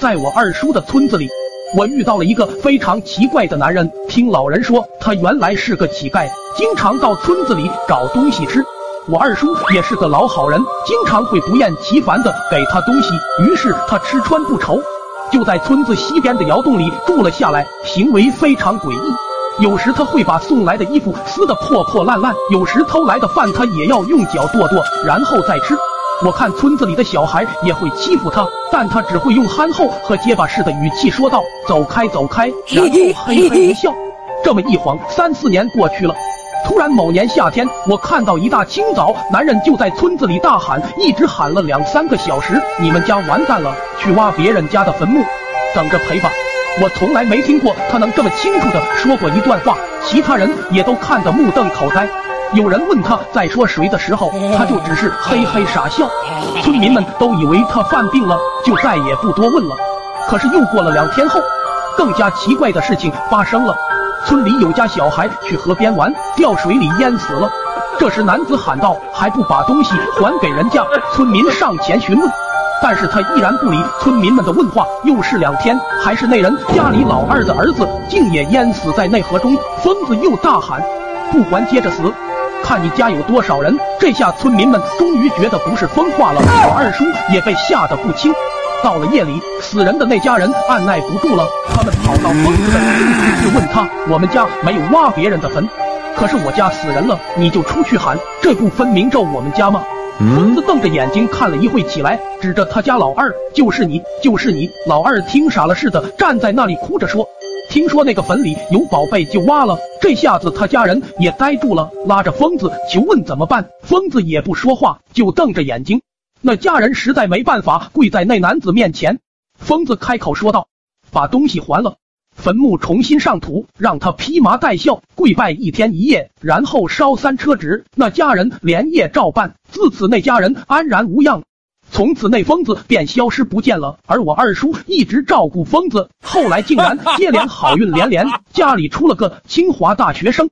在我二叔的村子里，我遇到了一个非常奇怪的男人。听老人说，他原来是个乞丐，经常到村子里找东西吃。我二叔也是个老好人，经常会不厌其烦的给他东西，于是他吃穿不愁，就在村子西边的窑洞里住了下来，行为非常诡异。有时他会把送来的衣服撕得破破烂烂，有时偷来的饭他也要用脚跺跺，然后再吃。我看村子里的小孩也会欺负他，但他只会用憨厚和结巴似的语气说道：“走开，走开。”然后嘿嘿一笑。这么一晃，三四年过去了。突然某年夏天，我看到一大清早，男人就在村子里大喊，一直喊了两三个小时：“你们家完蛋了，去挖别人家的坟墓，等着赔吧！”我从来没听过他能这么清楚的说过一段话，其他人也都看得目瞪口呆。有人问他在说谁的时候，他就只是嘿嘿傻笑。村民们都以为他犯病了，就再也不多问了。可是又过了两天后，更加奇怪的事情发生了。村里有家小孩去河边玩，掉水里淹死了。这时男子喊道：“还不把东西还给人家？”村民上前询问，但是他依然不理村民们的问话。又是两天，还是那人家里老二的儿子竟也淹死在内河中。疯子又大喊：“不还，接着死！”看你家有多少人！这下村民们终于觉得不是疯话了，我二叔也被吓得不轻。到了夜里，死人的那家人按耐不住了，他们跑到疯子的村里去问他：“我们家没有挖别人的坟，可是我家死人了，你就出去喊，这不分明咒我们家吗？”疯子瞪着眼睛看了一会，起来指着他家老二：“就是你，就是你！”老二听傻了似的站在那里哭着说。听说那个坟里有宝贝，就挖了。这下子他家人也呆住了，拉着疯子求问怎么办。疯子也不说话，就瞪着眼睛。那家人实在没办法，跪在那男子面前。疯子开口说道：“把东西还了，坟墓重新上土，让他披麻戴孝跪拜一天一夜，然后烧三车纸。”那家人连夜照办。自此，那家人安然无恙。从此，那疯子便消失不见了。而我二叔一直照顾疯子，后来竟然接连好运连连，家里出了个清华大学生。